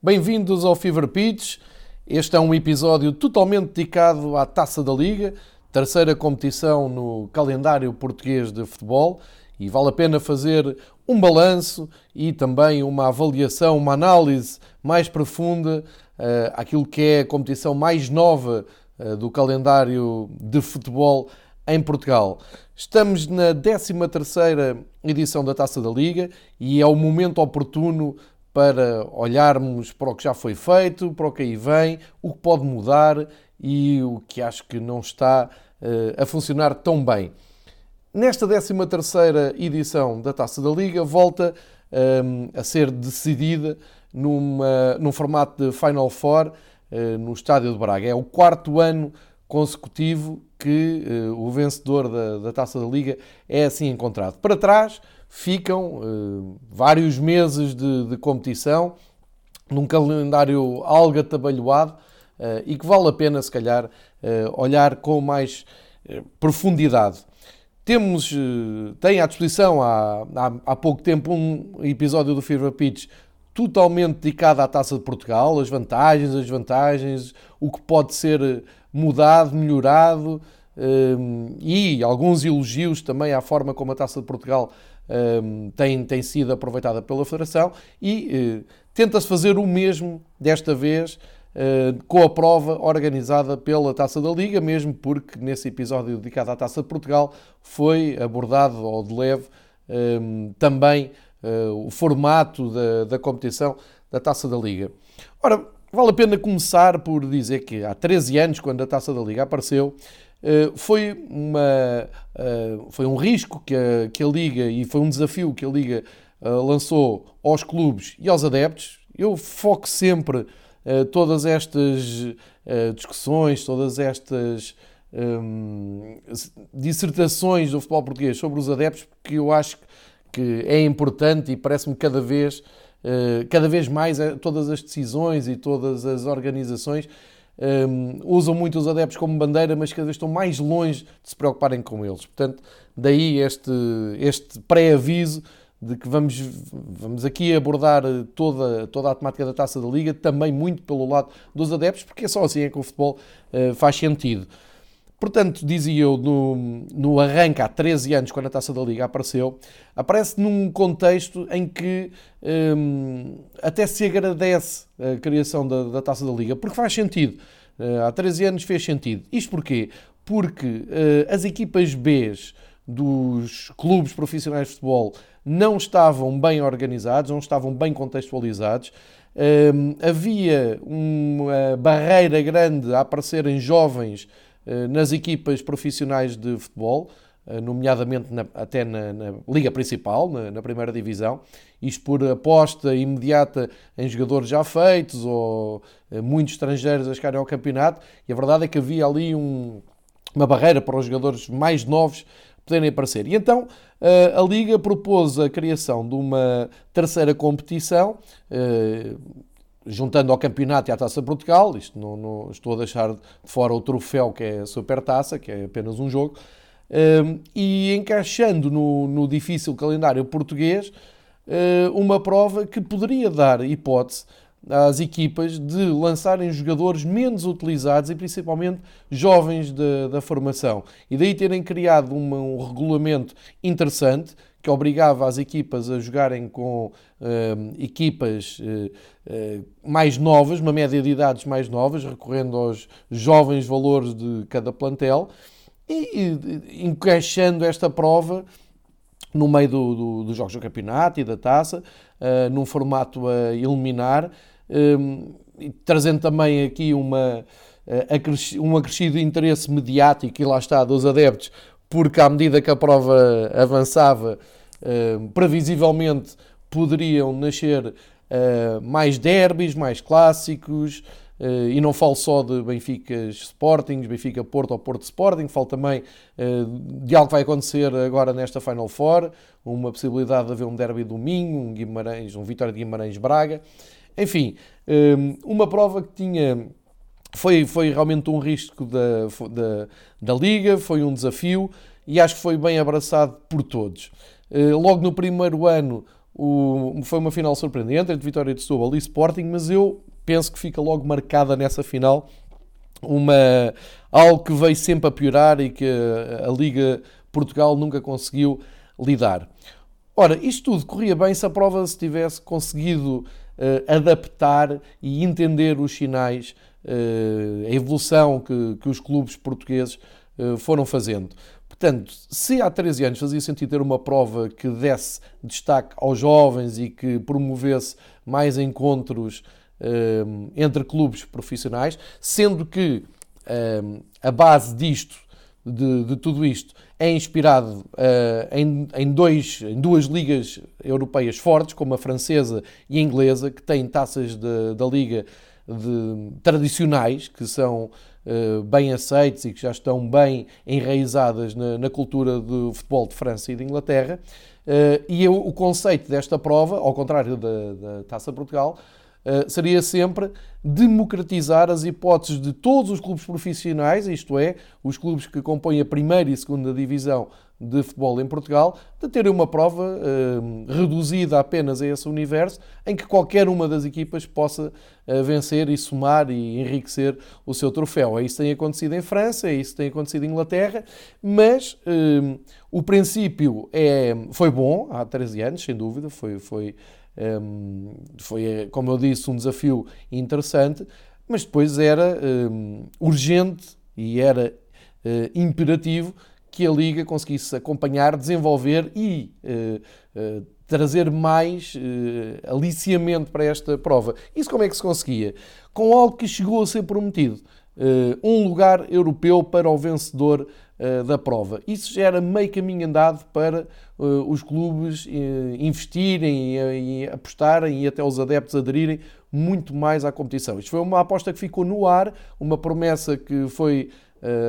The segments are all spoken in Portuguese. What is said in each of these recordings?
Bem-vindos ao Fever Pitch. Este é um episódio totalmente dedicado à Taça da Liga, terceira competição no calendário português de futebol, e vale a pena fazer um balanço e também uma avaliação, uma análise mais profunda uh, àquilo que é a competição mais nova uh, do calendário de futebol em Portugal. Estamos na 13ª edição da Taça da Liga e é o momento oportuno para olharmos para o que já foi feito, para o que aí vem, o que pode mudar e o que acho que não está uh, a funcionar tão bem. Nesta 13ª edição da Taça da Liga volta um, ehm, a ser decidida numa, num formato de Final Four uh, no Estádio de Braga. É o quarto ano consecutivo que uh, o vencedor da, da, Taça da Liga é assim encontrado. Para trás ficam uh, vários meses de, de, competição, num calendário algo atabalhoado uh, e que vale a pena, se calhar, uh, olhar com mais profundidade. Temos, tem à disposição há, há, há, pouco tempo um episódio do Fever Pitch totalmente dedicado à Taça de Portugal, as vantagens, as desvantagens, o que pode ser mudado, melhorado e alguns elogios também à forma como a Taça de Portugal tem, tem sido aproveitada pela Federação e uh, tenta-se fazer o mesmo desta vez uh, com a prova organizada pela Taça da Liga, mesmo porque nesse episódio dedicado à Taça de Portugal foi abordado ao de leve também uh, o formato da, da competição da Taça da Liga. Ora, vale a pena começar por dizer que há 13 anos, quando a Taça da Liga apareceu, eh, foi, uma, eh, foi um risco que a, que a Liga e foi um desafio que a Liga eh, lançou aos clubes e aos adeptos. Eu foco sempre todas estas discussões, todas estas um, dissertações do futebol português sobre os adeptos, porque eu acho que é importante e parece-me cada vez, cada vez mais todas as decisões e todas as organizações um, usam muito os adeptos como bandeira, mas cada vez estão mais longe de se preocuparem com eles. Portanto, daí este, este pré-aviso de que vamos, vamos aqui abordar toda, toda a temática da taça da Liga, também muito pelo lado dos adeptos, porque é só assim é que o futebol uh, faz sentido. Portanto, dizia eu, no, no arranque há 13 anos, quando a Taça da Liga apareceu, aparece num contexto em que hum, até se agradece a criação da, da, Taça da Liga, porque faz sentido. Uh, há 13 anos fez sentido. Isto porquê? Porque uh, as equipas B dos clubes profissionais de futebol não estavam bem organizados, não estavam bem contextualizados. Um, havia uma barreira grande a aparecerem jovens nas equipas profissionais de futebol, eh, nomeadamente na, até na, na, Liga Principal, na, na, Primeira Divisão, isto por aposta imediata em jogadores já feitos ou eh, muitos estrangeiros a chegarem ao campeonato, e a verdade é que havia ali um, uma barreira para os jogadores mais novos poderem aparecer. E então a Liga propôs a criação de uma terceira competição, juntando ao campeonato e à Taça Portugal, isto não, não, estou a deixar de fora o troféu que é a Supertaça, que é apenas um jogo, um, e encaixando no, no, difícil calendário português uh, uma prova que poderia dar hipótese às equipas de lançarem jogadores menos utilizados e principalmente jovens de, da formação. E daí terem criado uma, um regulamento interessante que obrigava as equipas a jogarem com uh, equipas uh, mais novas, uma média de idades mais novas, recorrendo aos jovens valores de cada plantel e, e encaixando esta prova no meio do, do, dos jogos do campeonato e da taça, num formato a eliminar, trazendo também aqui uma, um acrescido interesse mediático e lá está dos adeptos porque à medida que a prova avançava, uh, previsivelmente poderiam nascer uh, mais derbys, mais clássicos, uh, e não falo só de Benfica Sporting, Benfica Porto ou Porto Sporting, falo também de algo que vai acontecer agora nesta Final Four, uma possibilidade de haver um derby domingo, um Guimarães, um Vitória de Guimarães-Braga, enfim, uma prova que tinha foi, foi realmente um risco da, da, da Liga, foi um desafio e acho que foi bem abraçado por todos. Eh, logo no primeiro ano, o, foi uma final surpreendente entre Vitória de Setúbal e Sporting, mas eu penso que fica logo marcada nessa final uma, algo que veio sempre a piorar e que a, Liga Portugal nunca conseguiu lidar. Ora, isto tudo corria bem se a prova se tivesse conseguido uh, adaptar e entender os sinais, uh, a evolução que, que os clubes portugueses uh, foram fazendo. Portanto, se há 13 anos fazia sentido ter uma prova que desse destaque aos jovens e que promovesse mais encontros um, entre clubes profissionais, sendo que um, a base disto, de, de, tudo isto, é inspirado uh, em, em, dois, em duas ligas europeias fortes, como a francesa e a inglesa, que têm taças de, da liga de, tradicionais, que são bem aceites e que já estão bem enraizadas na, na, cultura do futebol de França e de Inglaterra. Uh, e eu, o conceito desta prova, ao contrário da, da Taça Portugal, seria sempre democratizar as hipóteses de todos os clubes profissionais, isto é, os clubes que compõem a primeira e segunda divisão de futebol em Portugal, de terem uma prova uh, reduzida apenas a esse universo, em que qualquer uma das equipas possa uh, vencer e somar e enriquecer o seu troféu. É isso tem acontecido em França, é isso tem acontecido em Inglaterra, mas uh, o princípio é, foi bom há 13 anos, sem dúvida, foi, foi, um, foi, como eu disse, um desafio interessante, mas depois era um, urgente e era imperativo que a Liga conseguisse acompanhar, desenvolver e uh, uh, trazer mais uh, aliciamento para esta prova. Isso como é que se conseguia? Com algo que chegou a ser prometido. um lugar europeu para o vencedor da prova. Isso já era meio caminho andado para os clubes investirem e, e apostarem e até os adeptos aderirem muito mais à competição. Isto foi uma aposta que ficou no ar, uma promessa que foi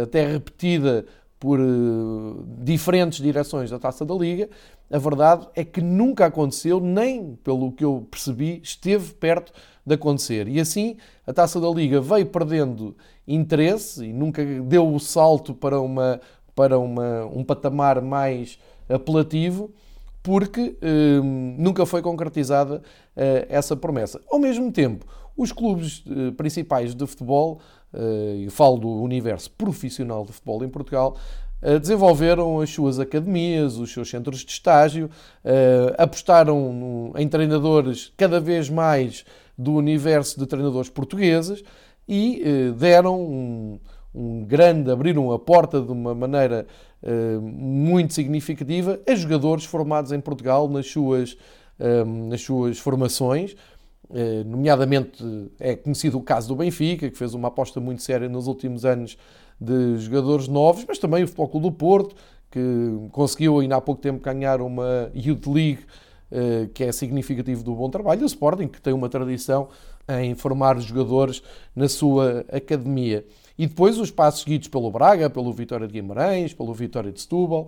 até repetida por uh, diferentes direções da Taça da Liga, a verdade é que nunca aconteceu, nem pelo que eu percebi, esteve perto de acontecer. E assim a Taça da Liga veio perdendo interesse e nunca deu o salto para, uma, para uma, um patamar mais apelativo, porque uh, nunca foi concretizada uh, essa promessa. Ao mesmo tempo, os clubes principais de futebol eh, e falo do universo profissional de futebol em Portugal, desenvolveram as suas academias, os seus centros de estágio, apostaram em treinadores cada vez mais do universo de treinadores portugueses e deram um, um grande, abriram a porta de uma maneira muito significativa a jogadores formados em Portugal nas suas, nas suas formações, eh, nomeadamente é conhecido o caso do Benfica, que fez uma aposta muito séria nos últimos anos de jogadores novos, mas também o Futebol Clube do Porto, que conseguiu ainda há pouco tempo ganhar uma Youth League, eh, que é significativo do bom trabalho, o Sporting, que tem uma tradição em formar jogadores na sua academia. E depois os passos seguidos pelo Braga, pelo Vitória de Guimarães, pelo Vitória de Setúbal,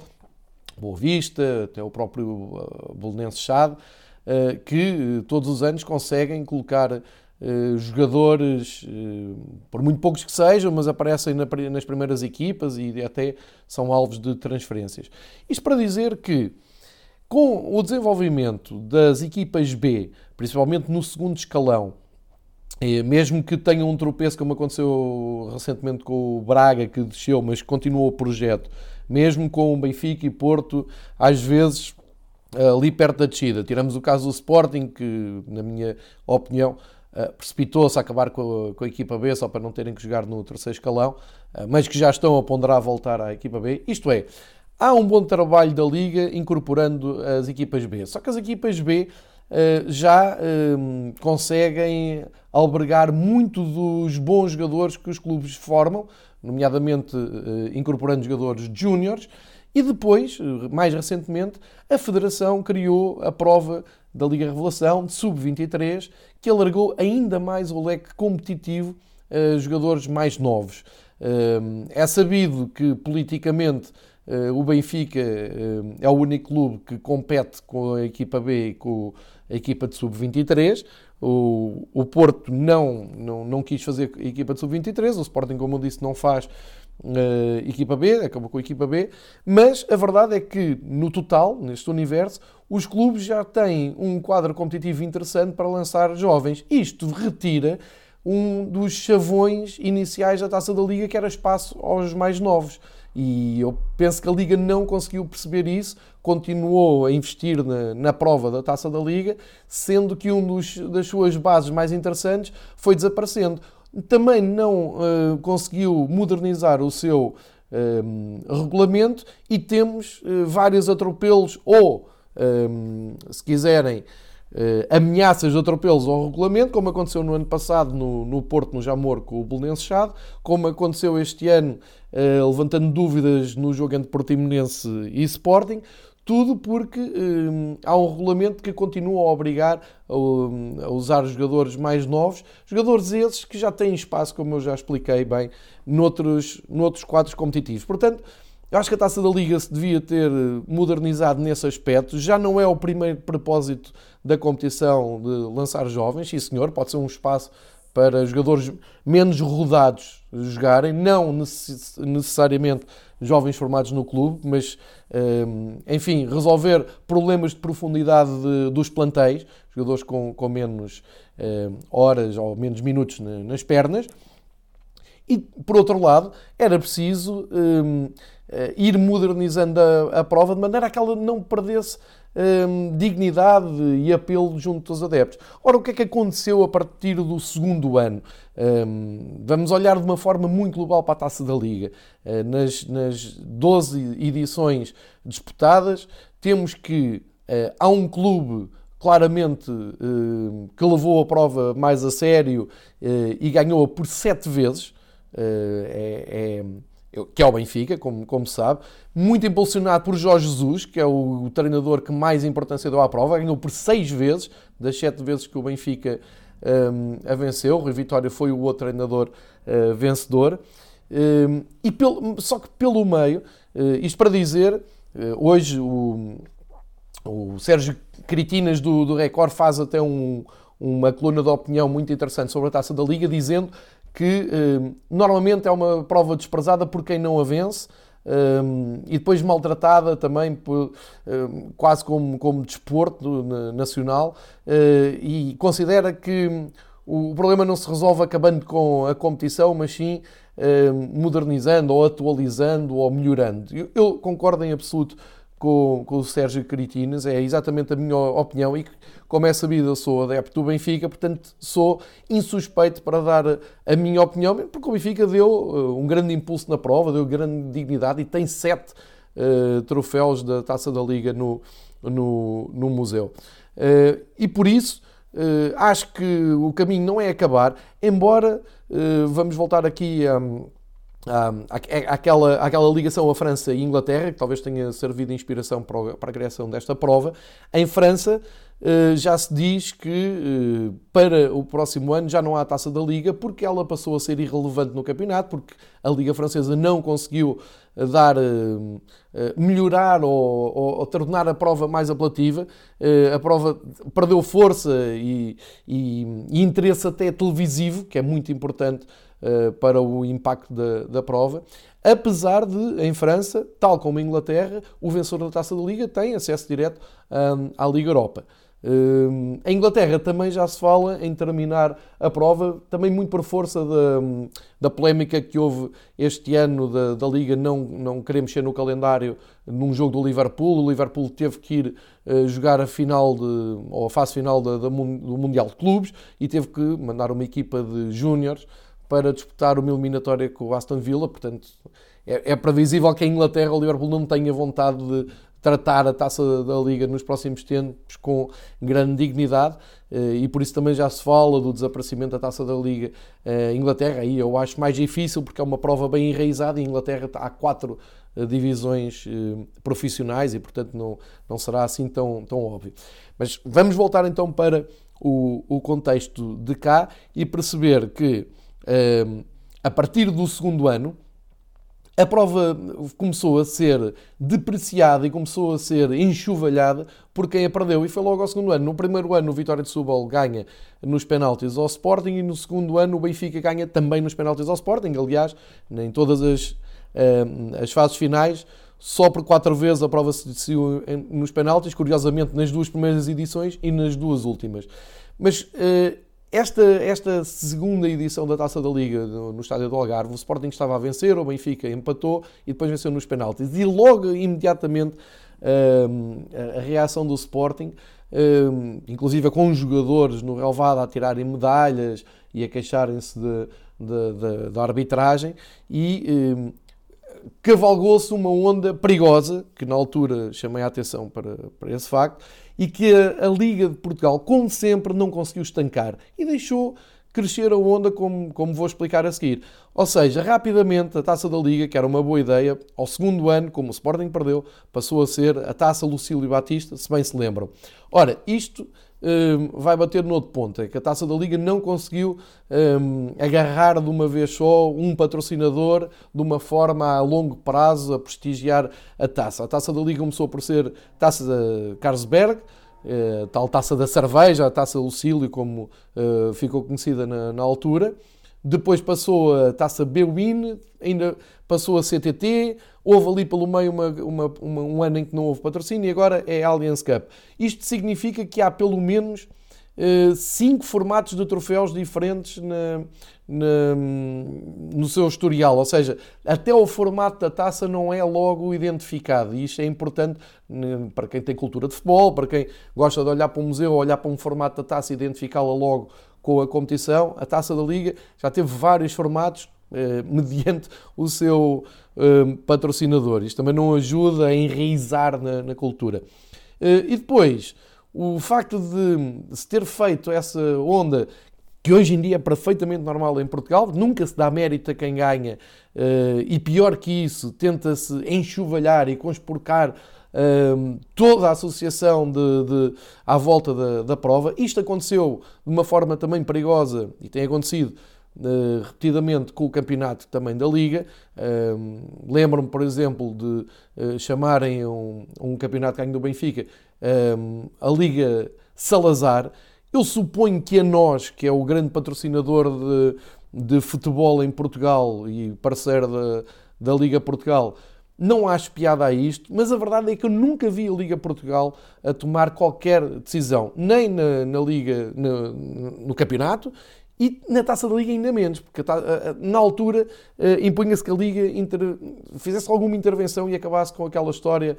Boa Vista, até o próprio eh, Bolonense Chade, eh, que eh, todos os anos conseguem colocar eh, jogadores, por muito poucos que sejam, mas aparecem nas primeiras equipas e até são alvos de transferências. Isto para dizer que, com o desenvolvimento das equipas B, principalmente no segundo escalão, mesmo que tenham um tropeço, como aconteceu recentemente com o Braga, que desceu, mas continuou o projeto, mesmo com o Benfica e Porto, às vezes ali perto da descida. Tiramos o caso do Sporting, que, na minha opinião, eh, precipitou-se a acabar com a, com a, equipa B só para não terem que jogar no terceiro escalão, eh, mas que já estão a ponderar voltar à equipa B. Isto é, há um bom trabalho da Liga incorporando as equipas B. Só que as equipas B eh, já conseguem albergar muito dos bons jogadores que os clubes formam, nomeadamente incorporando jogadores júniores e depois, mais recentemente, a Federação criou a prova da Liga Revelação de Sub-23, que alargou ainda mais o leque competitivo a jogadores mais novos. Hum, é sabido que politicamente o Benfica hum, é o único clube que compete com a equipa B e com a equipa de Sub-23. O, Porto não, não, não quis fazer equipa de Sub-23, o Sporting, como eu disse, não faz uh, equipa B, acabou com a equipa B, mas a verdade é que no total, neste universo, os clubes já têm um quadro competitivo interessante para lançar jovens. Isto retira um dos chavões iniciais da taça da Liga, que era espaço aos mais novos. E eu penso que a Liga não conseguiu perceber isso, continuou a investir na, na prova da taça da Liga, sendo que um dos, das suas bases mais interessantes foi desaparecendo. Também não uh, conseguiu modernizar o seu uh, regulamento e temos uh, vários atropelos ou, se quiserem, ameaças de atropelos ao regulamento, como aconteceu no ano passado no, no Porto, no Jamor, com o Belenense Chado, como aconteceu este ano, uh, levantando dúvidas no jogo entre Portimonense e Sporting, tudo porque uh, há um regulamento que continua a obrigar a, a, usar jogadores mais novos, jogadores esses que já têm espaço, como eu já expliquei bem, noutros, noutros quadros competitivos. Portanto, eu acho que a taça da Liga se devia ter modernizado nesse aspecto. Já não é o primeiro propósito da competição de lançar jovens, sim senhor, pode ser um espaço para jogadores menos rodados jogarem, não necessariamente jovens formados no clube, mas, hum, enfim, resolver problemas de profundidade de, dos plantéis, jogadores com, com menos hum, horas ou menos minutos nas pernas. E, por outro lado, era preciso eh, ir modernizando a, a, prova de maneira a que ela não perdesse hum, dignidade e apelo junto dos adeptos. Ora, o que é que aconteceu a partir do segundo ano? Hum, vamos olhar de uma forma muito global para a taça da Liga. Uh, nas, nas 12 edições disputadas, temos que uh, há um clube claramente uh, que levou a prova mais a sério e ganhou-a por sete vezes. é, é que é o Benfica, como, como sabe, muito impulsionado por Jorge Jesus, que é o, o treinador que mais importância deu à prova, ganhou por seis vezes, das sete vezes que o Benfica um, a venceu, o Rui Vitória foi o outro treinador uh, vencedor, um, e pelo, só que pelo meio, uh, isto para dizer, uh, hoje o, o Sérgio Critinas do, do Record faz até um, uma coluna de opinião muito interessante sobre a taça da Liga, dizendo que eh, normalmente é uma prova desprezada por quem não a vence eh, e depois maltratada também por, eh, quase como, como desporto nacional e considera que o problema não se resolve acabando com a competição, mas sim modernizando ou atualizando ou melhorando. Eu, eu concordo em absoluto com, com o Sérgio Critinas, é exatamente a minha opinião e como é sabido eu sou adepto do Benfica, portanto sou insuspeito para dar a minha opinião, porque o Benfica deu uh, um grande impulso na prova, deu grande dignidade e tem sete uh, troféus da Taça da Liga no, no, no museu. Uh, e por isso uh, acho que o caminho não é acabar, embora vamos voltar aqui a. Um, um, aquela, aquela ligação à França e Inglaterra, que talvez tenha servido de inspiração para, a criação desta prova. Em França, uh, já se diz que uh, para o próximo ano já não há a taça da Liga, porque ela passou a ser irrelevante no campeonato, porque a Liga Francesa não conseguiu eh, dar, melhorar ou, ou, ou, tornar a prova mais apelativa. a prova perdeu força e, e, e interesse até televisivo, que é muito importante eh, para o impacto da, da prova. Apesar de, em França, tal como em Inglaterra, o vencedor da Taça da Liga tem acesso direto um, à Liga Europa. Um, em Inglaterra também já se fala em terminar a prova, também muito por força da, da polémica que houve este ano da, da Liga não, não querer mexer no calendário num jogo do Liverpool. O Liverpool teve que ir uh, jogar a final de, ou a fase final do Mundial de Clubes e teve que mandar uma equipa de júniores para disputar uma eliminatória com o Aston Villa, portanto é, é previsível que a Inglaterra, o Liverpool, não tenha vontade de tratar a taça da Liga nos próximos tempos com grande dignidade eh, e por isso também já se fala do desaparecimento da taça da Liga eh, Inglaterra. Aí eu acho mais difícil porque é uma prova bem enraizada e Inglaterra há quatro eh, divisões profissionais e portanto não, não será assim tão, tão óbvio. Mas vamos voltar então para o, o contexto de cá e perceber que a partir do segundo ano, a prova começou a ser depreciada e começou a ser enxovalhada por quem a perdeu. E foi logo ao segundo ano. No primeiro ano, o Vitória de Setúbal ganha nos penaltis ao Sporting e no segundo ano o Benfica ganha também nos penaltis ao Sporting. Aliás, em todas as as fases finais, só por quatro vezes a prova se decidiu nos penaltis, curiosamente nas duas primeiras edições e nas duas últimas. Mas esta, esta segunda edição da Taça da Liga no, no estádio do Algarve, o Sporting estava a vencer, o Benfica empatou e depois venceu nos penaltis. E logo, imediatamente, a, a reação do Sporting, inclusive com os jogadores no relevado a tirarem medalhas e a queixarem-se da arbitragem, e cavalgou-se uma onda perigosa, que na altura chamei a atenção para, para esse facto, e que a, a, Liga de Portugal, como sempre, não conseguiu estancar e deixou crescer a onda, como, como vou explicar a seguir. Ou seja, rapidamente a taça da Liga, que era uma boa ideia, ao segundo ano, como o Sporting perdeu, passou a ser a taça Lucílio Batista, se bem se lembram. Ora, isto vai bater no outro ponto, é que a Taça da Liga não conseguiu um, agarrar de uma vez só um patrocinador de uma forma a longo prazo a prestigiar a Taça. A Taça da Liga começou por ser Taça de Carlsberg, uh, tal Taça da Cerveja, a Taça Lucílio, como uh, ficou conhecida na, na altura. Depois passou a taça Bwin, ainda passou a CTT, houve ali pelo meio uma, uma, uma, um ano em que não houve patrocínio e agora é Allianz Cup. Isto significa que há pelo menos uh, cinco formatos de troféus diferentes na, na, no seu historial, ou seja, até o formato da taça não é logo identificado e isto é importante para quem tem cultura de futebol, para quem gosta de olhar para um museu, olhar para um formato da taça e identificá-la logo com a competição. A Taça da Liga já teve vários formatos eh, mediante o seu eh, patrocinador. Isto também não ajuda a enraizar na, na cultura. Eh, e depois, o facto de se ter feito essa onda que hoje em dia é perfeitamente normal em Portugal, nunca se dá mérito a quem ganha, e pior que isso, tenta-se enxovalhar e conspurcar toda a associação de, de à volta da, da, prova. Isto aconteceu de uma forma também perigosa e tem acontecido uh, repetidamente com o campeonato também da Liga. Uh, Lembro-me, por exemplo, de uh, chamarem um, um campeonato ganho do Benfica a Liga Salazar. Eu suponho que a nós, que é o grande patrocinador de, de futebol em Portugal e parceiro da, da Liga Portugal, não acho piada a isto, mas a verdade é que eu nunca vi a Liga Portugal a tomar qualquer decisão, nem na, na Liga, no, no campeonato, e na taça da Liga ainda menos, porque na altura impunha-se que a Liga inter... fizesse alguma intervenção e acabasse com aquela história,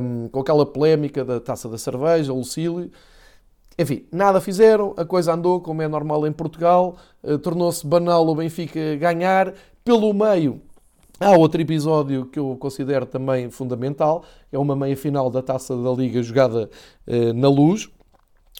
um, com aquela polémica da taça da cerveja, o Lucílio. Enfim, nada fizeram, a coisa andou como é normal em Portugal, uh, tornou-se banal o Benfica ganhar. Pelo meio, Há outro episódio que eu considero também fundamental, é uma meia-final da Taça da Liga jogada eh, na Luz,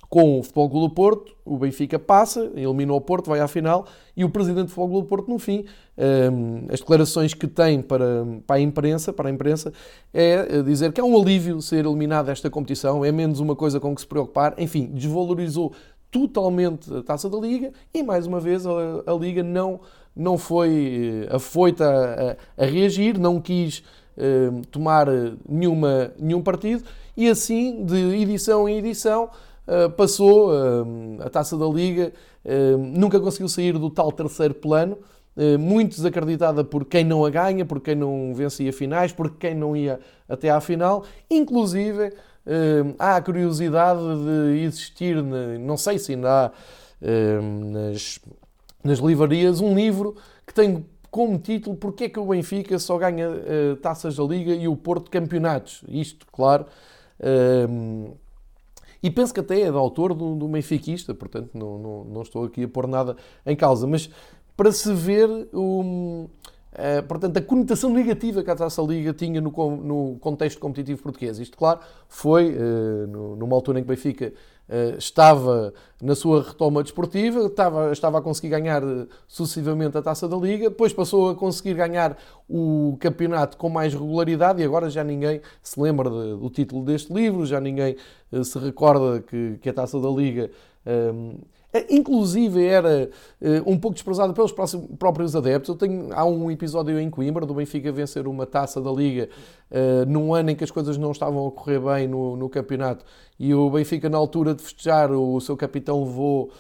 com o Futebol Clube do Porto, o Benfica passa, elimina o Porto, vai à final, e o Presidente do Futebol Clube do Porto, no fim, eh, as declarações que tem para, para, a imprensa, para a imprensa, é dizer que é um alívio ser eliminado desta competição, é menos uma coisa com que se preocupar, enfim, desvalorizou totalmente a Taça da Liga e, mais uma vez, a, a Liga não não foi eh, afoita a, a, reagir, não quis uh, tomar nenhuma, nenhum partido e assim, de edição em edição, passou uh, a taça da Liga, nunca conseguiu sair do tal terceiro plano, muito desacreditada por quem não a ganha, por quem não vencia finais, por quem não ia até à final, inclusive há a curiosidade de existir, não sei se ainda há nas nas livrarias um livro que tem como título Porquê é que o Benfica só ganha taças da Liga e o Porto campeonatos. Isto, claro. E penso que até é do autor do, do benfiquista, portanto não, não, não, estou aqui a pôr nada em causa. Mas para se ver um, Uh, portanto, a conotação negativa que a Taça Liga tinha no, no contexto competitivo português. Isto, claro, foi uh, no, numa altura em que o Benfica estava na sua retoma desportiva, estava, estava a conseguir ganhar sucessivamente a Taça da Liga, depois passou a conseguir ganhar o campeonato com mais regularidade e agora já ninguém se lembra de, do título deste livro, já ninguém se recorda que, que a Taça da Liga é, inclusive era uh, um pouco desprezado pelos próprios adeptos. Eu tenho, há um episódio em Coimbra do Benfica vencer uma taça da Liga uh, num ano em que as coisas não estavam a correr bem no, no campeonato e o Benfica, na altura de festejar, o seu capitão levou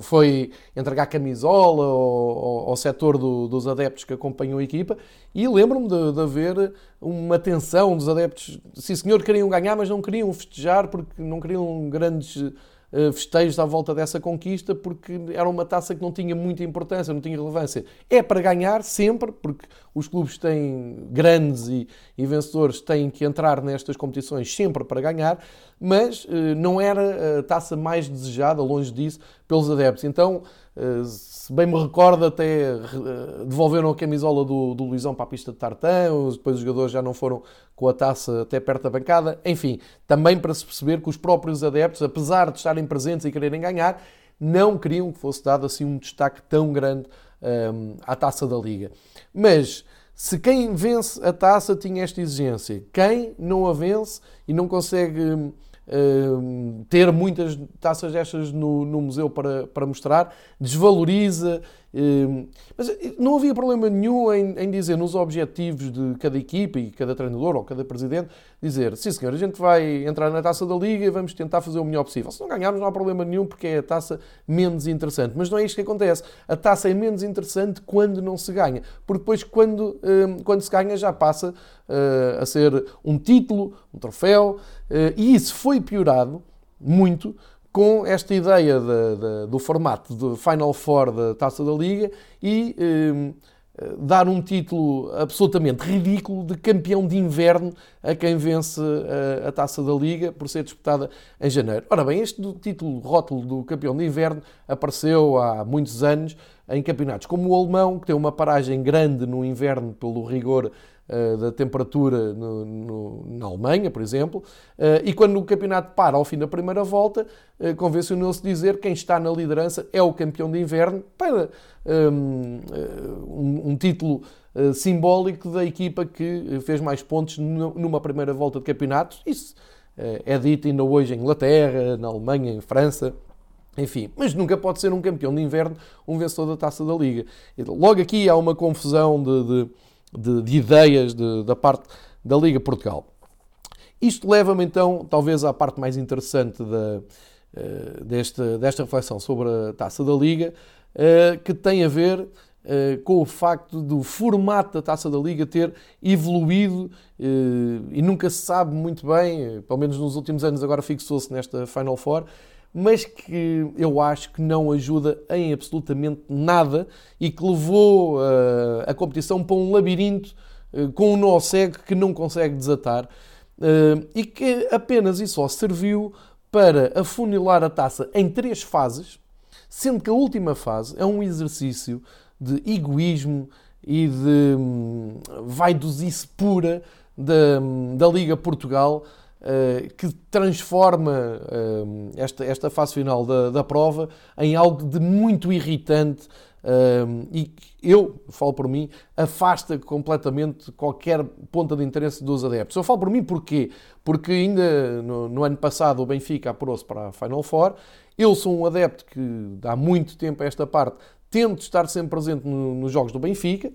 foi entregar camisola ao, ao setor do, dos adeptos que acompanham a equipa e lembro-me de, de, haver uma tensão dos adeptos. Sim, senhor, queriam ganhar, mas não queriam festejar porque não queriam grandes eh, festejos à volta dessa conquista, porque era uma taça que não tinha muita importância, não tinha relevância. É para ganhar sempre, porque os clubes têm grandes e, e vencedores têm que entrar nestas competições sempre para ganhar, mas eh, não era a taça mais desejada, longe disso, pelos adeptos. Então, eh, se bem me recordo, até devolveram a camisola do, do Luizão para a pista de tartão, depois os jogadores já não foram com a taça até perto da bancada. Enfim, também para se perceber que os próprios adeptos, apesar de estarem presentes e quererem ganhar, não queriam que fosse dado assim um destaque tão grande um, à taça da Liga. Mas se quem vence a taça tinha esta exigência, quem não a vence e não consegue ter muitas taças destas no, no, museu para, para mostrar, desvaloriza. mas não havia problema nenhum em, em, dizer nos objetivos de cada equipa e cada treinador ou cada presidente, dizer, sim senhor, a gente vai entrar na taça da Liga e vamos tentar fazer o melhor possível. Se não ganharmos não há problema nenhum porque é a taça menos interessante. Mas não é isto que acontece. A taça é menos interessante quando não se ganha. Porque depois quando, quando se ganha já passa uh, a ser um título, um troféu, e isso foi piorado muito com esta ideia de, de, do formato do Final Four da Taça da Liga e uh, dar um título absolutamente ridículo de campeão de inverno a quem vence a, a, Taça da Liga por ser disputada em janeiro. Ora bem, este título rótulo do campeão de inverno apareceu há muitos anos em campeonatos como o alemão, que tem uma paragem grande no inverno pelo rigor uh, da temperatura no, no, na Alemanha, por exemplo, uh, e quando o campeonato para ao fim da primeira volta, uh, convencionou-se dizer que quem está na liderança é o campeão de inverno para um, um, um título simbólico da equipa que fez mais pontos numa primeira volta de campeonatos. Isso é dito ainda hoje em Inglaterra, na Alemanha, em França. Enfim, mas nunca pode ser um campeão de inverno um vencedor da taça da Liga. Logo aqui há uma confusão de, de de, de ideias de, da parte da Liga Portugal. Isto leva-me então, talvez, à parte mais interessante uh, desta, desta reflexão sobre a taça da Liga, uh, que tem a ver uh, com o facto do formato da taça da Liga ter evoluído e nunca se sabe muito bem, pelo menos nos últimos anos, agora fixou-se nesta Final Four, mas que eu acho que não ajuda em absolutamente nada e que levou uh, a competição para um labirinto uh, com um nó cego que não consegue desatar uh, e que apenas e só serviu para afunilar a taça em três fases, sendo que a última fase é um exercício de egoísmo e de um, pura da, da Liga Portugal que transforma uh, esta, esta fase final da, da prova em algo de muito irritante uh, e eu, falo por mim, afasta completamente qualquer ponta de interesse dos adeptos. Eu falo por mim porquê? Porque ainda no, no ano passado o Benfica apurou-se para a Final Four. Eu sou um adepto que há muito tempo a esta parte tento estar sempre presente no, nos jogos do Benfica,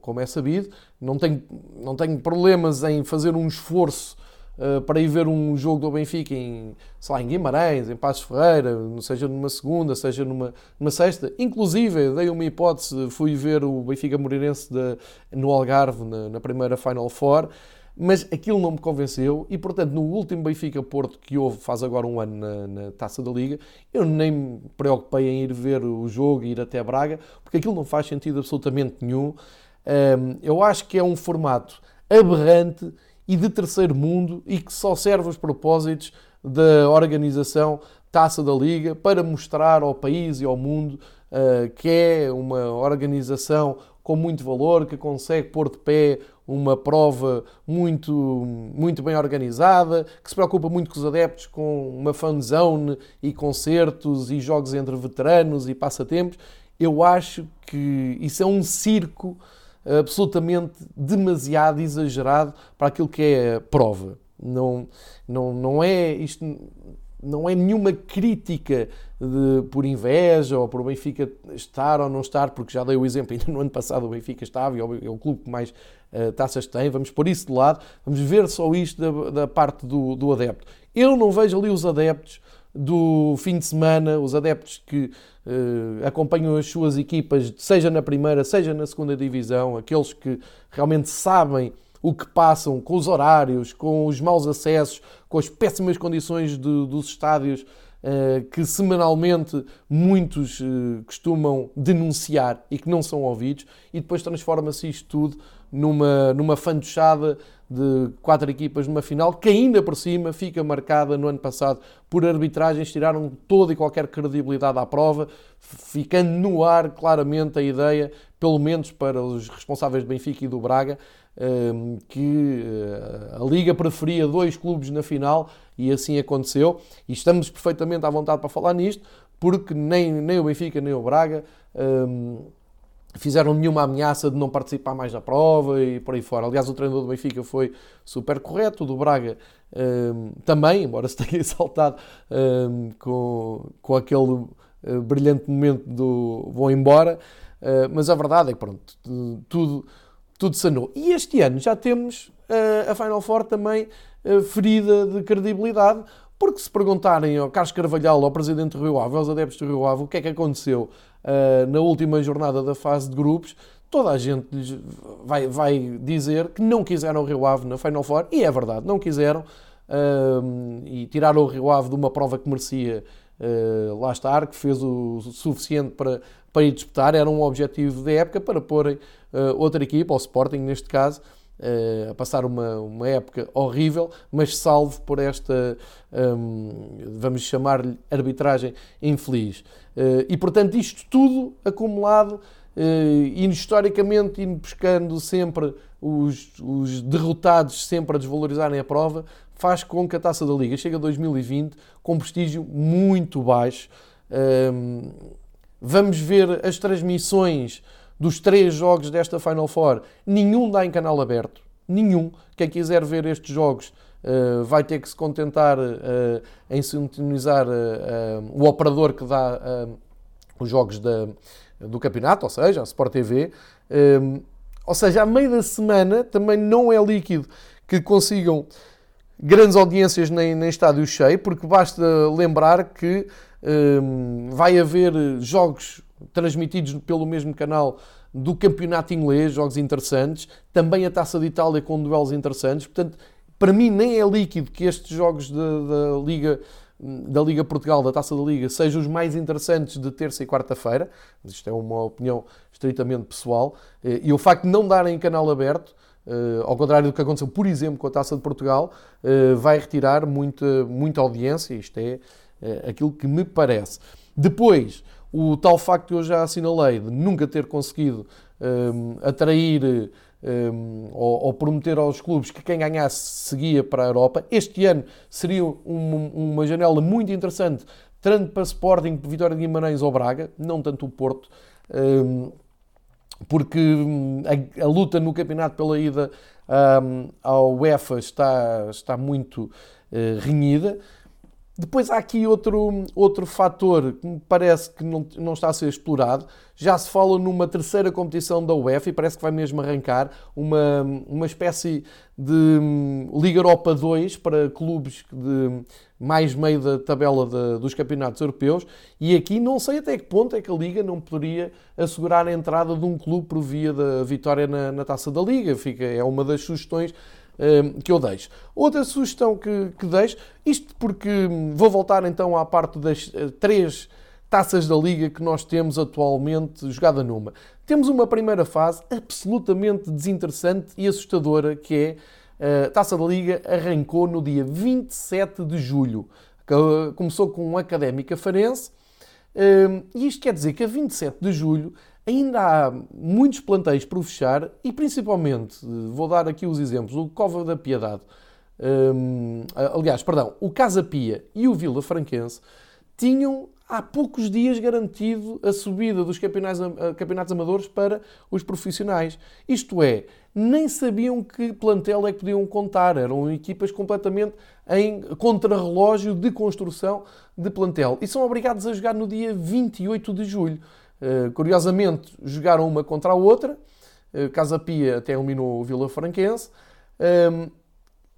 como é sabido. Não tenho, não tenho problemas em fazer um esforço uh, para ir ver um jogo do Benfica em, sei lá, em Guimarães, em Passos Ferreira, seja numa segunda, seja numa, numa sexta. Inclusive, dei uma hipótese, fui ver o Benfica Moreirense de, no Algarve, na, na primeira Final Four, mas aquilo não me convenceu e, portanto, no último Benfica-Porto que houve faz agora um ano na, na, Taça da Liga, eu nem me preocupei em ir ver o jogo e ir até Braga, porque aquilo não faz sentido absolutamente nenhum. Um, eu acho que é um formato aberrante e de terceiro mundo e que só serve aos propósitos da organização Taça da Liga para mostrar ao país e ao mundo uh, que é uma organização com muito valor, que consegue pôr de pé uma prova muito, muito bem organizada, que se preocupa muito com os adeptos, com uma fanzone e concertos e jogos entre veteranos e passatempos. Eu acho que isso é um circo absolutamente demasiado exagerado para aquilo que é a prova. Não, não, não é isto não é nenhuma crítica de, por inveja ou por o Benfica estar ou não estar, porque já dei o exemplo, ainda no ano passado o Benfica estava e é o é clube que mais uh, taças tem, vamos pôr isso de lado, vamos ver só isto da, da parte do, do adepto. Eu não vejo ali os adeptos do fim de semana, os adeptos que uh, acompanham as suas equipas, seja na primeira, seja na segunda divisão, aqueles que realmente sabem o que passam com os horários, com os maus acessos, com as péssimas condições de, dos estádios eh, que semanalmente muitos eh, costumam denunciar e que não são ouvidos, e depois transforma-se isto tudo numa, numa fantochada de quatro equipas numa final, que ainda por cima fica marcada no ano passado por arbitragens, tiraram toda e qualquer credibilidade à prova, ficando no ar claramente a ideia, pelo menos para os responsáveis de Benfica e do Braga, Ehm, que eh, a Liga preferia dois clubes na final e assim aconteceu. E estamos perfeitamente à vontade para falar nisto, porque nem, nem o Benfica nem o Braga ehm, fizeram nenhuma ameaça de não participar mais da prova e por aí fora. Aliás, o treinador do Benfica foi super correto, o do Braga um, também, embora se tenha exaltado um, com, com aquele uh, brilhante momento do vou embora. Uh, mas a verdade é que, pronto, tudo tudo sanou. E este ano já temos uh, a Final Four também ferida de credibilidade, porque se perguntarem ao Carlos Carvalhal, ao presidente do Rio Ave, aos adeptos do Rio Ave, o que é que aconteceu uh, na última jornada da fase de grupos, toda a gente vai, vai dizer que não quiseram o Rio Ave na Final Four, e é verdade, não quiseram, e tiraram o Rio Ave de uma prova que merecia uh, lá estar, que fez o suficiente para, para ir disputar, era um objetivo da época para porem uh, outra equipa, o Sporting neste caso, uh, a passar uma, uma época horrível, mas salvo por esta, um, vamos chamar-lhe, arbitragem infeliz. Uh, e portanto, isto tudo acumulado Uh, historicamente indo buscando sempre os, os, derrotados sempre a desvalorizarem a prova, faz com que a Taça da Liga chegue a 2020 com prestígio muito baixo. Um, vamos ver as transmissões dos três jogos desta Final Four. Nenhum dá em canal aberto. Nenhum. Quem quiser ver estes jogos uh, vai ter que se contentar uh, em sintonizar uh, o operador que dá os jogos da, do campeonato, ou seja, a Sport TV. Ou seja, a meio da semana também não é líquido que consigam grandes audiências nem, nem estádio cheio, porque basta lembrar que vai haver jogos transmitidos pelo mesmo canal do campeonato inglês, jogos interessantes, também a Taça de Itália com duelos interessantes. Portanto, para mim nem é líquido que estes jogos da, da Liga da Liga Portugal, da Taça da Liga, sejam os mais interessantes de terça e quarta-feira. Isto é uma opinião estritamente pessoal. E o facto de não darem canal aberto Uh, ao contrário do que aconteceu, por exemplo, com a Taça de Portugal, uh, vai retirar muita, muita audiência. Isto é aquilo que me parece. Depois, o tal facto que eu já assinalei de nunca ter conseguido atrair um, ou, ou, prometer aos clubes que quem ganhasse seguia para a Europa. Este ano seria um, uma janela muito interessante, tanto para Sporting, Vitória de Guimarães ou Braga, não tanto o Porto. Um, porque hum, a, a, luta no campeonato pela ida um, ao UEFA está, está muito uh, renhida. Depois há aqui outro, outro fator que me parece que não, não está a ser explorado. Já se fala numa terceira competição da UEFA e parece que vai mesmo arrancar uma, uma espécie de hum, Liga Europa 2 para clubes de mais meio da tabela de, dos campeonatos europeus. E aqui não sei até que ponto é que a Liga não poderia assegurar a entrada de um clube por via da vitória na, na taça da Liga. Fica, é uma das sugestões que eu deixo. Outra sugestão que, que deixo, isto porque vou voltar então à parte das eh, três taças da Liga que nós temos atualmente jogada numa. Temos uma primeira fase absolutamente desinteressante e assustadora, que é a Taça da Liga arrancou no dia 27 de julho. Começou com um Académica Farense, hum, e isto quer dizer que a 27 de julho Ainda há muitos plantéis por fechar e principalmente, vou dar aqui os exemplos, o Cova da Piedade, um, aliás, perdão, o Casa Pia e o Vila Franquense tinham há poucos dias garantido a subida dos campeonatos, campeonatos amadores para os profissionais. Isto é, nem sabiam que plantel é que podiam contar. Eram equipas completamente em contrarrelógio de construção de plantel. E são obrigados a jogar no dia 28 de julho. Eh, curiosamente, jogaram uma contra a outra. Uh, Casa Pia até eliminou o Vila Franquense. Ehm,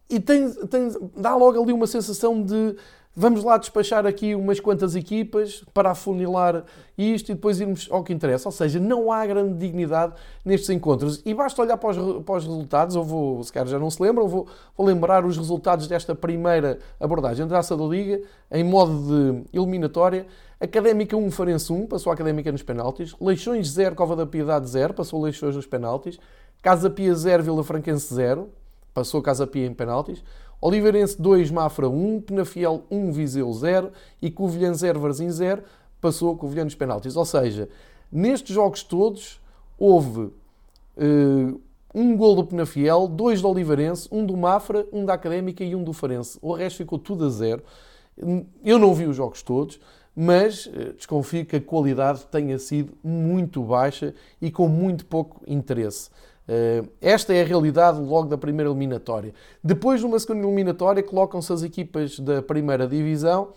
e tem, tem, dá logo ali uma sensação de vamos lá despachar aqui umas quantas equipas para afunilar isto e depois irmos ao que interessa. Ou seja, não há grande dignidade nestes encontros. E basta olhar para os, para os resultados, eu vou, se calhar já não se lembra, vou, vou lembrar os resultados desta primeira abordagem da Taça da Liga, em modo de eliminatória. Académica 1, Farense 1, passou a Académica nos penaltis. Leixões 0, Cova da Piedade 0, passou Leixões nos penaltis. Casa Pia 0, Vila Franquense 0, passou Casa Pia em penaltis. Oliveirense 2, Mafra 1, Penafiel 1, Viseu 0 e Covilhã 0, Varzim 0, passou Covilhã nos penaltis. Ou seja, nestes jogos todos houve uh, um gol do Penafiel, dois do Oliveirense, um do Mafra, um da Académica e um do Farense. O resto ficou tudo a zero. Eu não vi os jogos todos, mas uh, desconfio que a qualidade tenha sido muito baixa e com muito pouco interesse. Eh, esta é a realidade logo da primeira eliminatória. Depois, numa segunda eliminatória, colocam-se as equipas da primeira divisão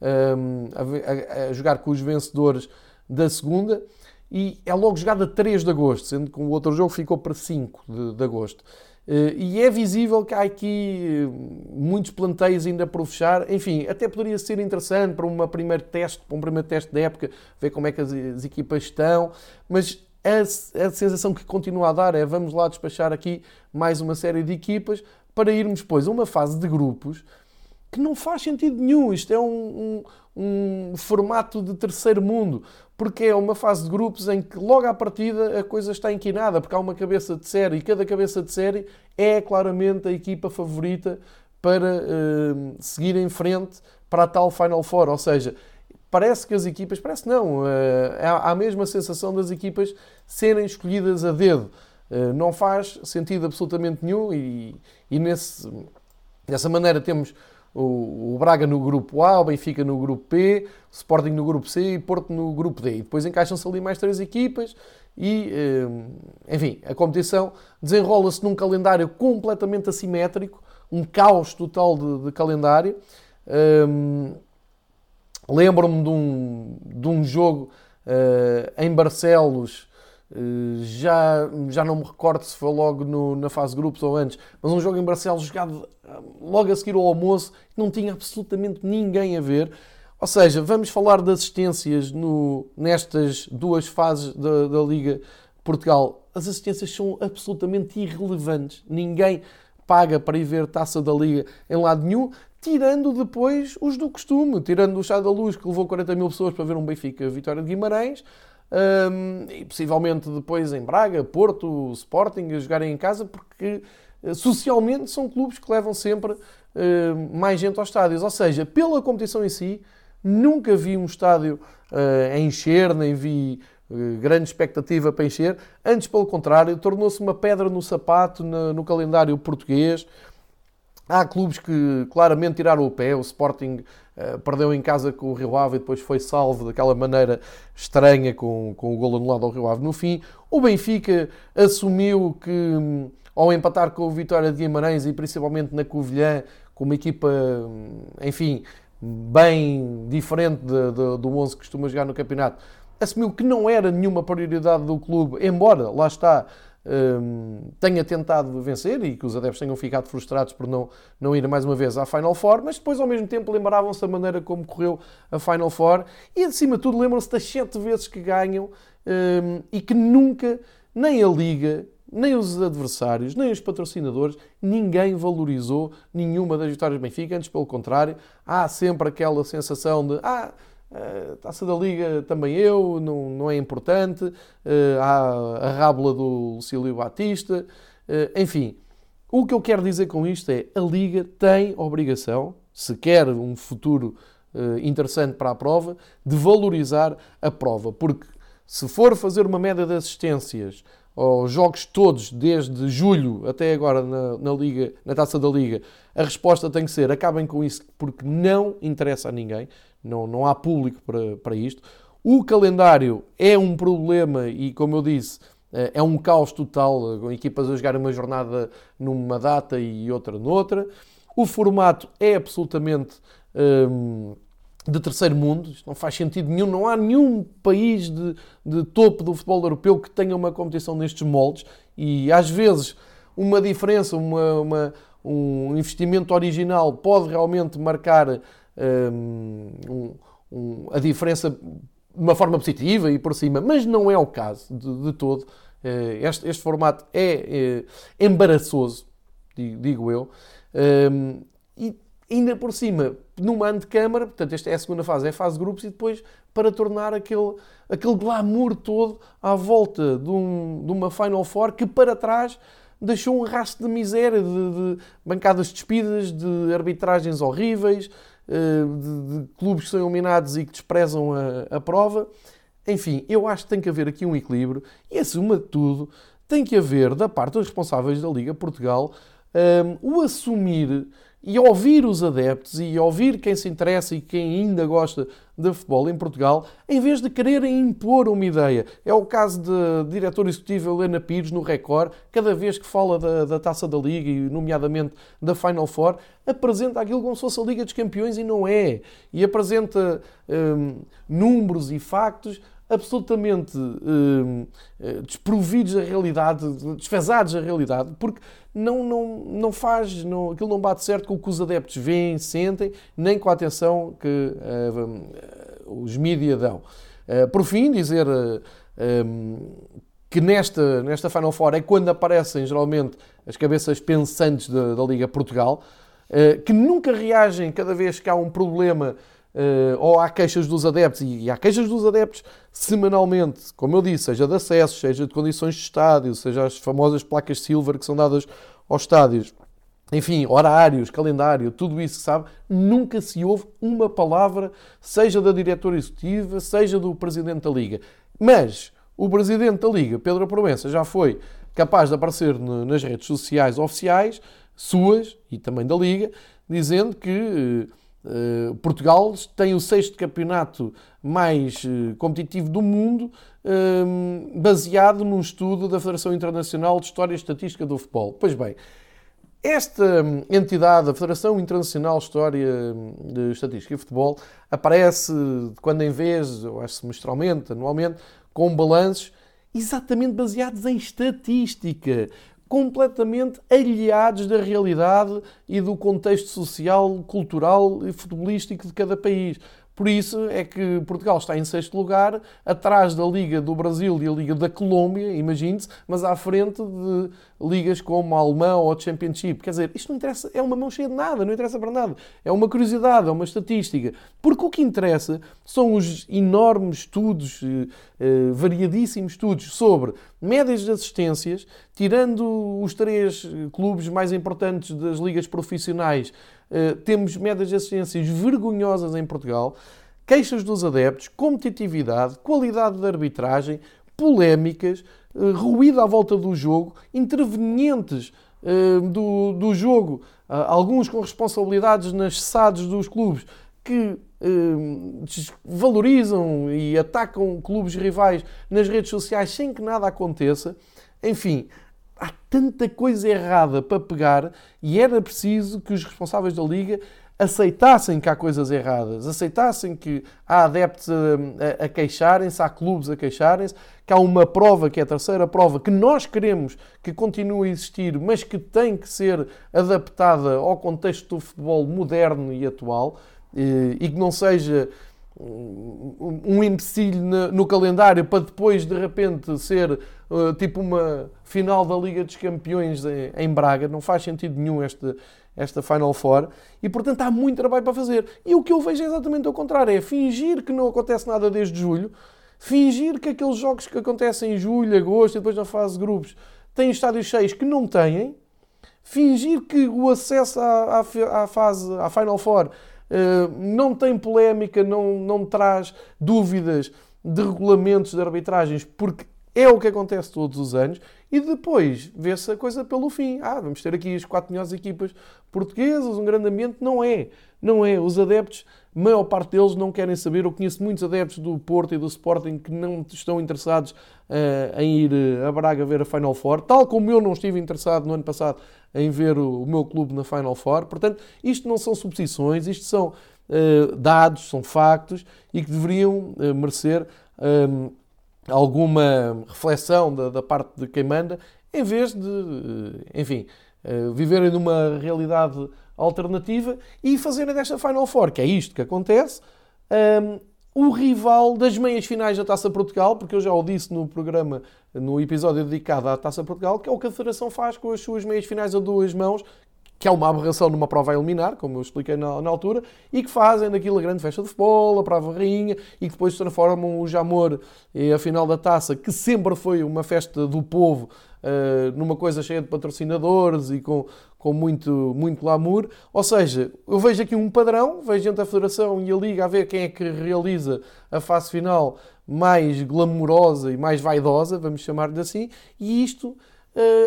ehm, a, jogar com os vencedores da segunda e é logo jogada 3 de agosto, sendo que o outro jogo ficou para 5 de, de agosto. Eh, e é visível que há aqui eh, muitos planteios ainda por fechar. Enfim, até poderia ser interessante para, uma primeiro teste, para um primeiro teste de época, ver como é que as, as equipas estão, mas a, a sensação que continua a dar é vamos lá despachar aqui mais uma série de equipas para irmos depois a uma fase de grupos que não faz sentido nenhum. Isto é um, um, um, formato de terceiro mundo, porque é uma fase de grupos em que logo à partida a coisa está inquinada, porque há uma cabeça de série e cada cabeça de série é claramente a equipa favorita para uh, seguir em frente para a tal Final Four. Ou seja, parece que as equipas, parece não, eh, há a mesma sensação das equipas serem escolhidas a dedo. Eh, não faz sentido absolutamente nenhum e, e nesse, dessa maneira temos o, Braga no grupo A, o Benfica no grupo B, o Sporting no grupo C e Porto no grupo D. E depois encaixam-se ali mais três equipas e, eh, enfim, a competição desenrola-se num calendário completamente assimétrico, um caos total de, de calendário. Lembro-me de um, de um jogo uh, em Barcelos, já, já não me recordo se foi logo no, na fase de grupos ou antes, mas um jogo em Barcelos jogado eh, logo a seguir ao almoço, não tinha absolutamente ninguém a ver. Ou seja, vamos falar de assistências no, nestas duas fases da, da Liga Portugal. As assistências são absolutamente irrelevantes. Ninguém paga para ir ver taça da Liga em lado nenhum tirando depois os do costume, tirando o Chá da Luz, que levou 40 mil pessoas para ver um Benfica Vitória de Guimarães, um, e possivelmente depois em Braga, Porto, Sporting, a jogarem em casa, porque eh, socialmente são clubes que levam sempre uh, mais gente aos estádios. Ou seja, pela competição em si, nunca vi um estádio uh, a encher, nem vi uh, grande expectativa para encher. Antes, pelo contrário, tornou-se uma pedra no sapato no, no calendário português. Há clubes que claramente tiraram o pé. O Sporting uh, perdeu em casa com o Rio Ave e depois foi salvo daquela maneira estranha com, com o gol anulado ao Rio Ave no fim. O Benfica assumiu que, um, ao empatar com o Vitória de Guimarães e principalmente na Covilhã, com uma equipa, hum, enfim, bem diferente de, de, do 11 que costuma jogar no campeonato, assumiu que não era nenhuma prioridade do clube, embora, lá está, um, tenha tentado vencer e que os adeptos tenham ficado frustrados por não, não ir mais uma vez à Final Four, mas depois ao mesmo tempo lembravam-se da maneira como correu a Final Four e acima de tudo lembram-se das sete vezes que ganham um, e que nunca, nem a Liga, nem os adversários, nem os patrocinadores, ninguém valorizou nenhuma das vitórias do Benfica, antes pelo contrário, há sempre aquela sensação de ah, Uh, taça da Liga também eu, não, não é importante. Uh, há a rábula do Lucílio Batista. Uh, enfim, o que eu quero dizer com isto é a Liga tem obrigação, se quer um futuro interessante para a prova, de valorizar a prova. Porque se for fazer uma média de assistências aos jogos todos, desde julho até agora na, na, Liga, na Taça da Liga, a resposta tem que ser acabem com isso porque não interessa a ninguém não, não há público para, para isto. O calendário é um problema e, como eu disse, eh, é um caos total, com equipas a jogar uma jornada numa data e outra noutra. O formato é absolutamente hum, de terceiro mundo, isto não faz sentido nenhum, não há nenhum país de, de topo do futebol europeu que tenha uma competição nestes moldes e às vezes uma diferença, uma, uma um investimento original pode realmente marcar um, um, a diferença de uma forma positiva e por cima, mas não é o caso de, de todo. Uh, este, este, formato é, é embaraçoso, digo, digo eu, um, e ainda por cima, numa antecâmara, portanto, esta é a segunda fase, é a fase de grupos, e depois para tornar aquele, aquele glamour todo à volta de, um, de uma Final Four que para trás deixou um rastro de miséria, de, de bancadas despidas, de arbitragens horríveis, eh, de, de, clubes que são eliminados e que desprezam a, a prova. Enfim, eu acho que tem que haver aqui um equilíbrio e, acima de tudo, tem que haver, da parte dos responsáveis da Liga Portugal, um, eh, o assumir e ouvir os adeptos e ouvir quem se interessa e quem ainda gosta de futebol em Portugal, em vez de quererem impor uma ideia. É o caso da diretora executiva Helena Pires no Record, cada vez que fala da, da Taça da Liga e, nomeadamente, da Final Four, apresenta aquilo como se fosse a Liga dos Campeões e não é. E apresenta hum, números e factos absolutamente hum, eh, desprovidos da realidade, desfasados da realidade, porque não, não, não faz, não, aquilo não bate certo com o que os adeptos veem, sentem, nem com a atenção que uh, os mídias dão. Por fim, dizer uh, um, que nesta, nesta Final Four é quando aparecem geralmente as cabeças pensantes da, da Liga Portugal, que nunca reagem cada vez que há um problema ou há queixas dos adeptos, e há queixas dos adeptos semanalmente, como eu disse, seja de acesso, seja de condições de estádio, seja as famosas placas silver que são dadas aos estádios, enfim, horários, calendário, tudo isso, sabe? Nunca se ouve uma palavra, seja da diretora executiva, seja do presidente da Liga. Mas o presidente da Liga, Pedro Proença, já foi capaz de aparecer nas redes sociais oficiais, suas e também da Liga, dizendo que Uh, Portugal tem o sexto campeonato mais uh, competitivo do mundo, uh, baseado num estudo da Federação Internacional de História e Estatística do Futebol. Pois bem, esta hum, entidade, a Federação Internacional de História hum, de Estatística e Futebol, aparece de quando em vez, ou acho semestralmente, anualmente, com balanços exatamente baseados em estatística, completamente aliados da realidade e do contexto social, cultural e futebolístico de cada país. Por isso é que Portugal está em sexto lugar, atrás da Liga do Brasil e a Liga da Colômbia, imagine-se, mas à frente de ligas como a Alemã ou a Championship. Quer dizer, isto não interessa, é uma mão cheia de nada, não interessa para nada. É uma curiosidade, é uma estatística. Porque o que interessa são os enormes estudos, eh, eh, variadíssimos estudos sobre médias de assistências, tirando os três clubes mais importantes das ligas profissionais eh, temos médias de assistências vergonhosas em Portugal, queixas dos adeptos, competitividade, qualidade de arbitragem, polémicas, uh, ruído à volta do jogo, intervenientes uh, do, do jogo, alguns com responsabilidades nas SADs dos clubes que valorizam e atacam clubes rivais nas redes sociais sem que nada aconteça. Enfim, há tanta coisa errada para pegar e era preciso que os responsáveis da Liga aceitassem que há coisas erradas, aceitassem que há adeptos a, a, a queixarem-se, há clubes a queixarem-se, que há uma prova, que é a terceira prova, que nós queremos que continue a existir, mas que tem que ser adaptada ao contexto do futebol moderno e atual e, e que não seja um empecilho no calendário para depois de repente ser uh, tipo uma final da Liga dos Campeões em Braga. Não faz sentido nenhum esta, esta Final Four e portanto há muito trabalho para fazer. E o que eu vejo é exatamente o contrário: é fingir que não acontece nada desde julho, fingir que aqueles jogos que acontecem em julho, agosto e depois na fase de grupos têm estádios cheios que não têm, fingir que o acesso à, à, à fase, à Final Four eh, não tem polémica, não, não traz dúvidas de regulamentos de arbitragens, porque é o que acontece todos os anos, e depois vê-se a coisa pelo fim. Ah, vamos ter aqui as quatro melhores equipas portuguesas, um grande ambiente. Não é. Não é. Os adeptos, maior parte deles não querem saber. Eu conheço muitos adeptos do Porto e do Sporting que não estão interessados uh, em ir eh, a Braga ver a Final Four, tal como eu não estive interessado no ano passado em ver o, o meu clube na Final Four. Portanto, isto não são suposições, isto são uh, dados, são factos e que deveriam uh, merecer alguma reflexão da, da, parte de quem manda, em vez de, enfim, viverem numa realidade alternativa e fazerem desta Final Four, que é isto que acontece, um, o rival das meias finais da Taça Portugal, porque eu já o disse no programa, no episódio dedicado à Taça Portugal, que é o que a Federação faz com as suas meias finais a duas mãos, que é uma aberração numa prova a eliminar, como eu expliquei na, na, altura, e que fazem daquilo a grande festa de futebol, a prova rainha, e que depois transformam o Jamor e a final da taça, que sempre foi uma festa do povo, numa coisa cheia de patrocinadores e com, com muito, muito glamour. Ou seja, eu vejo aqui um padrão, vejo entre a Federação e a Liga a ver quem é que realiza a fase final mais glamourosa e mais vaidosa, vamos chamar-lhe assim, e isto uh,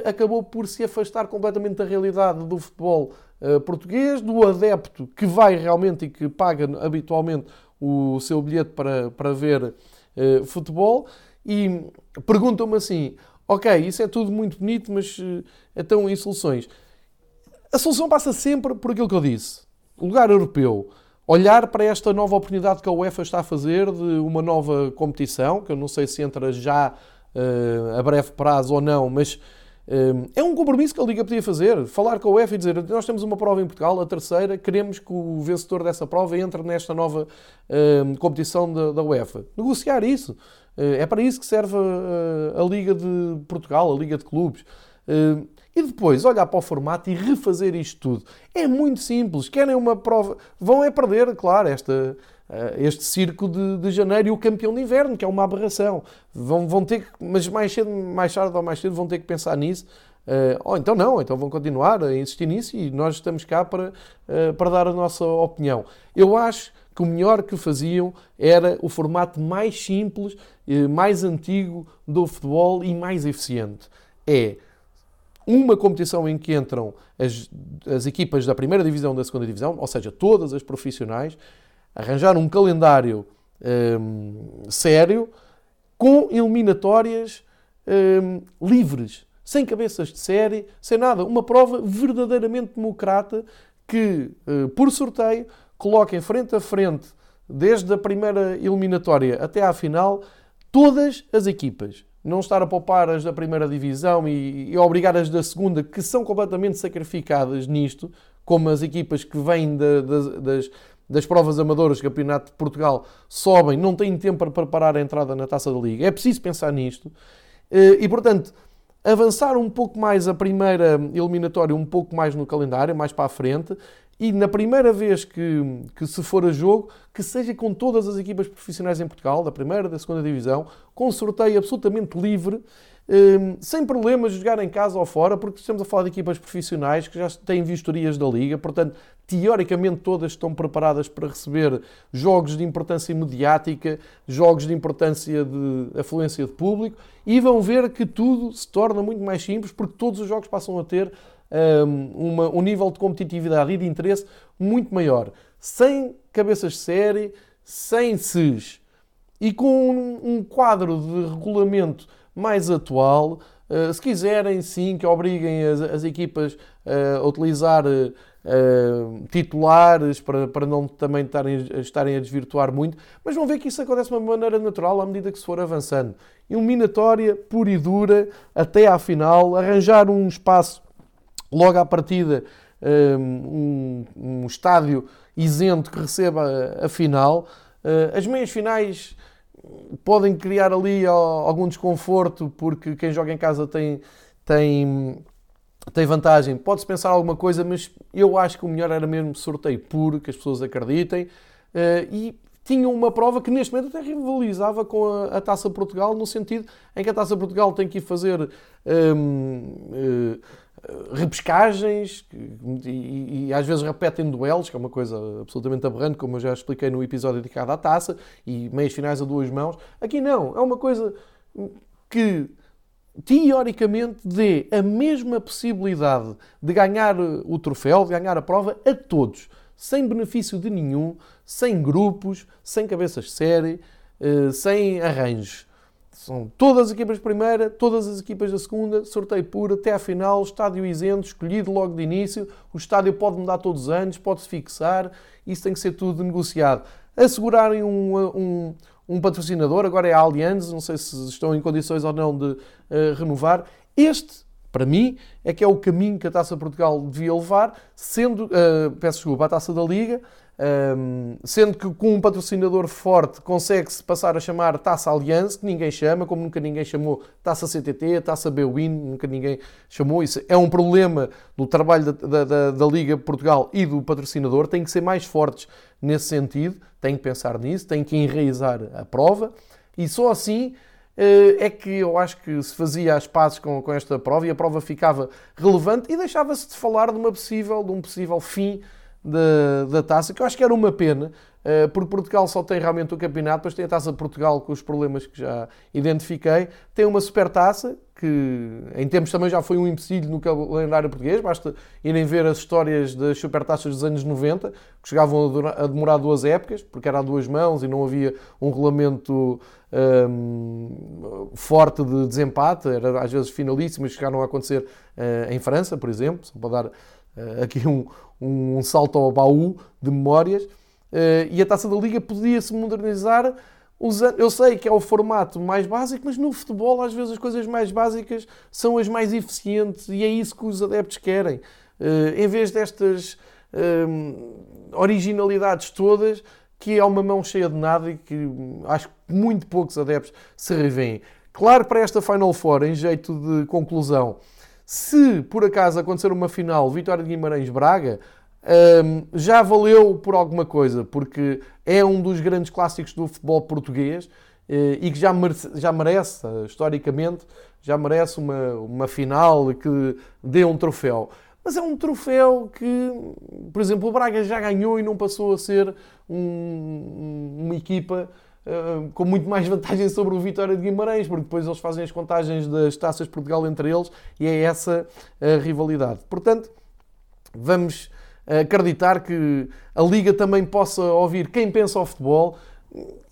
acabou por se afastar completamente da realidade do futebol uh, português, do adepto que vai realmente e que paga habitualmente o seu bilhete para, para ver uh, futebol. E perguntam-me assim: ok, isso é tudo muito bonito, mas então e soluções? A solução passa sempre por aquilo que eu disse: lugar europeu olhar para esta nova oportunidade que a UEFA está a fazer de uma nova competição, que eu não sei se entra já uh, a breve prazo ou não, mas é um compromisso que a Liga podia fazer, falar com a UEFA e dizer nós temos uma prova em Portugal, a terceira, queremos que o vencedor dessa prova entre nesta nova uh, competição da, da, UEFA. Negociar isso. Uh, é para isso que serve a, a, Liga de Portugal, a Liga de Clubes. Uh, e depois olhar para o formato e refazer isto tudo. É muito simples. Querem uma prova. Vão é perder, claro, esta, eh, este circo de, de, janeiro e o campeão de inverno, que é uma aberração. Vão, vão ter que, mas mais cedo, mais tarde ou mais cedo vão ter que pensar nisso. Uh, ou então não, então vão continuar a insistir nisso e nós estamos cá para, uh, para dar a nossa opinião. Eu acho que o melhor que faziam era o formato mais simples, uh, mais antigo do futebol e mais eficiente. É uma competição em que entram as, as equipas da primeira divisão da segunda divisão, ou seja, todas as profissionais, arranjar um calendário um, sério com eliminatórias um, livres, sem cabeças de série, sem nada. Uma prova verdadeiramente democrata que, uh, por sorteio, coloquem frente a frente, desde a primeira eliminatória até à final, todas as equipas. Não estar a poupar as da primeira divisão e, e obrigar as da segunda, que são completamente sacrificadas nisto, como as equipas que vêm de, de, das, das provas amadoras do Campeonato de Portugal sobem, não têm tempo para preparar a entrada na Taça da Liga. É preciso pensar nisto. Eh, e, portanto, avançar um pouco mais a primeira eliminatória, um pouco mais no calendário, mais para a frente, e na primeira vez que, que se for a jogo, que seja com todas as equipas profissionais em Portugal, da primeira, da segunda divisão, com sorteio absolutamente livre, Hum, sem problemas jogar em casa ou fora, porque estamos a falar de equipas profissionais que já têm vistorias da Liga, portanto, teoricamente todas estão preparadas para receber jogos de importância mediática, jogos de importância de afluência de público, e vão ver que tudo se torna muito mais simples, porque todos os jogos passam a ter uma, um nível de competitividade e de interesse muito maior. Sem cabeças de série, sem SES, e com um, um quadro de regulamento mais atual. Uh, se quiserem, sim, que obriguem as, as equipas uh, a utilizar uh, titulares para, para não também estarem, estarem a desvirtuar muito, mas vão ver que isso acontece de uma maneira natural à medida que se for avançando. Eliminatória pura e até à final, arranjar um espaço logo à partida, um, um estádio isento que receba a, final. as meias finais podem criar ali algum desconforto porque quem joga em casa tem, tem, tem vantagem. Pode-se pensar alguma coisa, mas eu acho que o melhor era mesmo sorteio puro, que as pessoas acreditem. Eh, e tinham uma prova que neste momento até rivalizava com a, Taça Portugal, no sentido em que a Taça Portugal tem que ir fazer. Um, uh, eh, repescagens e, e, às vezes repetem duelos, que é uma coisa absolutamente aberrante, como eu já expliquei no episódio dedicado à taça, e meias finais a duas mãos. Aqui não, é uma coisa que teoricamente dê a mesma possibilidade de ganhar o troféu, de ganhar a prova a todos, sem benefício de nenhum, sem grupos, sem cabeças de série, eh, sem arranjos. São todas as equipas de primeira, todas as equipas da segunda, sorteio puro até à final, estádio isento, escolhido logo de início. O estádio pode mudar todos os anos, pode-se fixar, isso tem que ser tudo negociado. Assegurarem um, um, um patrocinador, agora é a Allianz, não sei se estão em condições ou não de uh, renovar. Este para mim, é que é o caminho que a Taça Portugal devia levar, sendo, uh, peço desculpa, a Taça da Liga, um, sendo que com um patrocinador forte consegue-se passar a chamar Taça Aliança, que ninguém chama, como nunca ninguém chamou Taça CTT, Taça Bwin, nunca ninguém chamou. Isso é um problema do trabalho da, da, da, Liga Portugal e do patrocinador. Tem que ser mais fortes nesse sentido, tem que pensar nisso, tem que enraizar a prova e só assim eh, é que eu acho que se fazia as pazes com, com esta prova e a prova ficava relevante e deixava-se de falar de, uma possível, de um possível fim da, da taça, que eu acho que era uma pena, uh, porque Portugal só tem realmente o campeonato, depois tem a taça de Portugal com os problemas que já identifiquei, tem uma super taça, que em tempos também já foi um empecilho no calendário português, basta irem ver as histórias das supertaças dos anos 90, que chegavam a demorar duas épocas, porque era a duas mãos e não havia um regulamento um, forte de desempate, era às vezes finalíssimas, chegaram a acontecer uh, em França, por exemplo, só para dar uh, aqui um, um salto ao baú de memórias. Uh, e a taça da Liga podia-se modernizar. Usando, eu sei que é o formato mais básico, mas no futebol, às vezes, as coisas mais básicas são as mais eficientes e é isso que os adeptos querem. Uh, em vez destas uh, originalidades todas, que é uma mão cheia de nada e que acho que muito poucos adeptos se revêem. Claro, para esta Final Four, em jeito de conclusão, se por acaso acontecer uma final Vitória de Guimarães-Braga, um, já valeu por alguma coisa, porque é um dos grandes clássicos do futebol português uh, e que já merece, já merece, historicamente, já merece uma, uma final que dê um troféu. Mas é um troféu que, por exemplo, o Braga já ganhou e não passou a ser um, uma equipa com muito mais vantagem sobre o Vitória de Guimarães, porque depois eles fazem as contagens das taças Portugal entre eles e é essa a rivalidade. Portanto, vamos acreditar que a Liga também possa ouvir quem pensa ao futebol.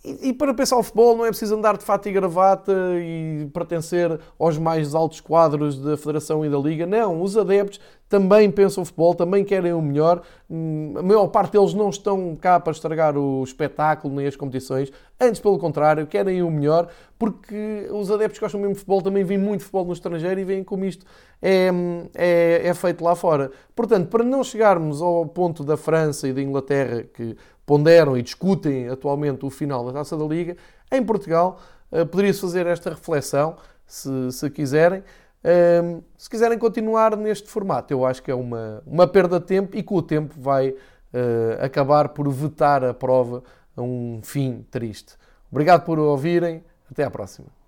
E, para pensar ao futebol não é preciso andar de fato e gravata e pertencer aos mais altos quadros da Federação e da Liga. Não, os adeptos também pensam futebol, também querem o melhor. Hum, a maior parte deles não estão cá para estragar o espetáculo nem as competições. Antes, pelo contrário, querem o melhor, porque os adeptos que gostam mesmo de futebol também veem muito futebol no estrangeiro e veem como isto é, é, é feito lá fora. Portanto, para não chegarmos ao ponto da França e da Inglaterra, que ponderam e discutem atualmente o final da Taça da Liga, em Portugal uh, poderia-se fazer esta reflexão, se, se quiserem. Um, se quiserem continuar neste formato, eu acho que é uma, uma perda de tempo e com o tempo vai uh, acabar por vetar a prova a um fim triste. Obrigado por ouvirem. Até à próxima.